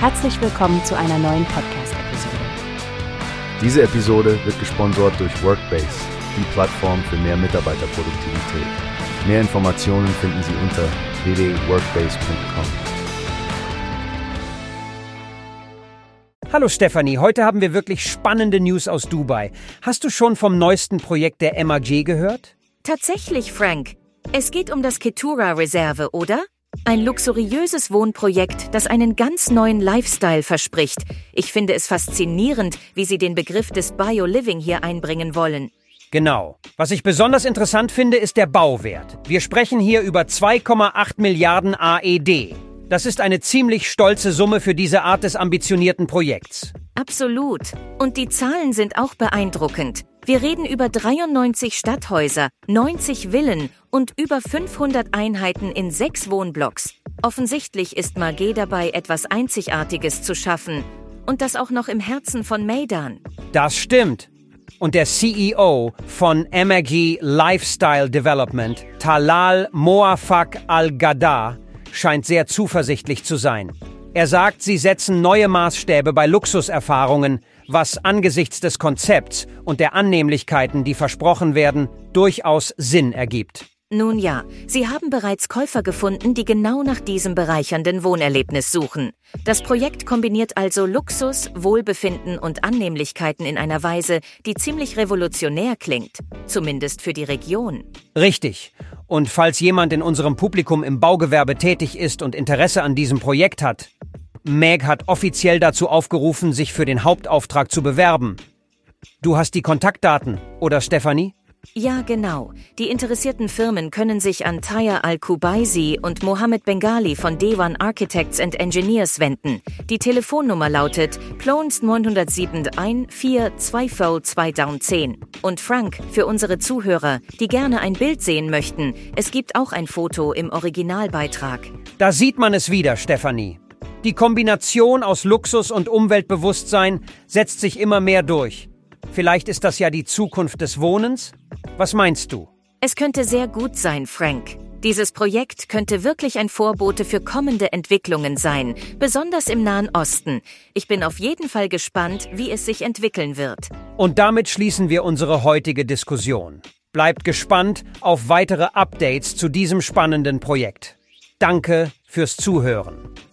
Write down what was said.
Herzlich willkommen zu einer neuen Podcast-Episode. Diese Episode wird gesponsert durch Workbase, die Plattform für mehr Mitarbeiterproduktivität. Mehr Informationen finden Sie unter www.workbase.com. Hallo Stefanie, heute haben wir wirklich spannende News aus Dubai. Hast du schon vom neuesten Projekt der MAG gehört? Tatsächlich, Frank. Es geht um das Ketura-Reserve, oder? Ein luxuriöses Wohnprojekt, das einen ganz neuen Lifestyle verspricht. Ich finde es faszinierend, wie Sie den Begriff des Bio-Living hier einbringen wollen. Genau. Was ich besonders interessant finde, ist der Bauwert. Wir sprechen hier über 2,8 Milliarden AED. Das ist eine ziemlich stolze Summe für diese Art des ambitionierten Projekts. Absolut. Und die Zahlen sind auch beeindruckend. Wir reden über 93 Stadthäuser, 90 Villen und über 500 Einheiten in sechs Wohnblocks. Offensichtlich ist Magé dabei, etwas Einzigartiges zu schaffen. Und das auch noch im Herzen von Maidan. Das stimmt. Und der CEO von MAG Lifestyle Development, Talal Moafak Al-Gadar, scheint sehr zuversichtlich zu sein. Er sagt, sie setzen neue Maßstäbe bei Luxuserfahrungen, was angesichts des Konzepts und der Annehmlichkeiten, die versprochen werden, durchaus Sinn ergibt. Nun ja, Sie haben bereits Käufer gefunden, die genau nach diesem bereichernden Wohnerlebnis suchen. Das Projekt kombiniert also Luxus, Wohlbefinden und Annehmlichkeiten in einer Weise, die ziemlich revolutionär klingt, zumindest für die Region. Richtig. Und falls jemand in unserem Publikum im Baugewerbe tätig ist und Interesse an diesem Projekt hat, Meg hat offiziell dazu aufgerufen, sich für den Hauptauftrag zu bewerben. Du hast die Kontaktdaten, oder Stefanie? Ja, genau. Die interessierten Firmen können sich an Taya Al-Kubaisi und Mohammed Bengali von Dewan Architects and Engineers wenden. Die Telefonnummer lautet Plons 971 424 Und Frank, für unsere Zuhörer, die gerne ein Bild sehen möchten, es gibt auch ein Foto im Originalbeitrag. Da sieht man es wieder, Stefanie. Die Kombination aus Luxus und Umweltbewusstsein setzt sich immer mehr durch. Vielleicht ist das ja die Zukunft des Wohnens? Was meinst du? Es könnte sehr gut sein, Frank. Dieses Projekt könnte wirklich ein Vorbote für kommende Entwicklungen sein, besonders im Nahen Osten. Ich bin auf jeden Fall gespannt, wie es sich entwickeln wird. Und damit schließen wir unsere heutige Diskussion. Bleibt gespannt auf weitere Updates zu diesem spannenden Projekt. Danke fürs Zuhören.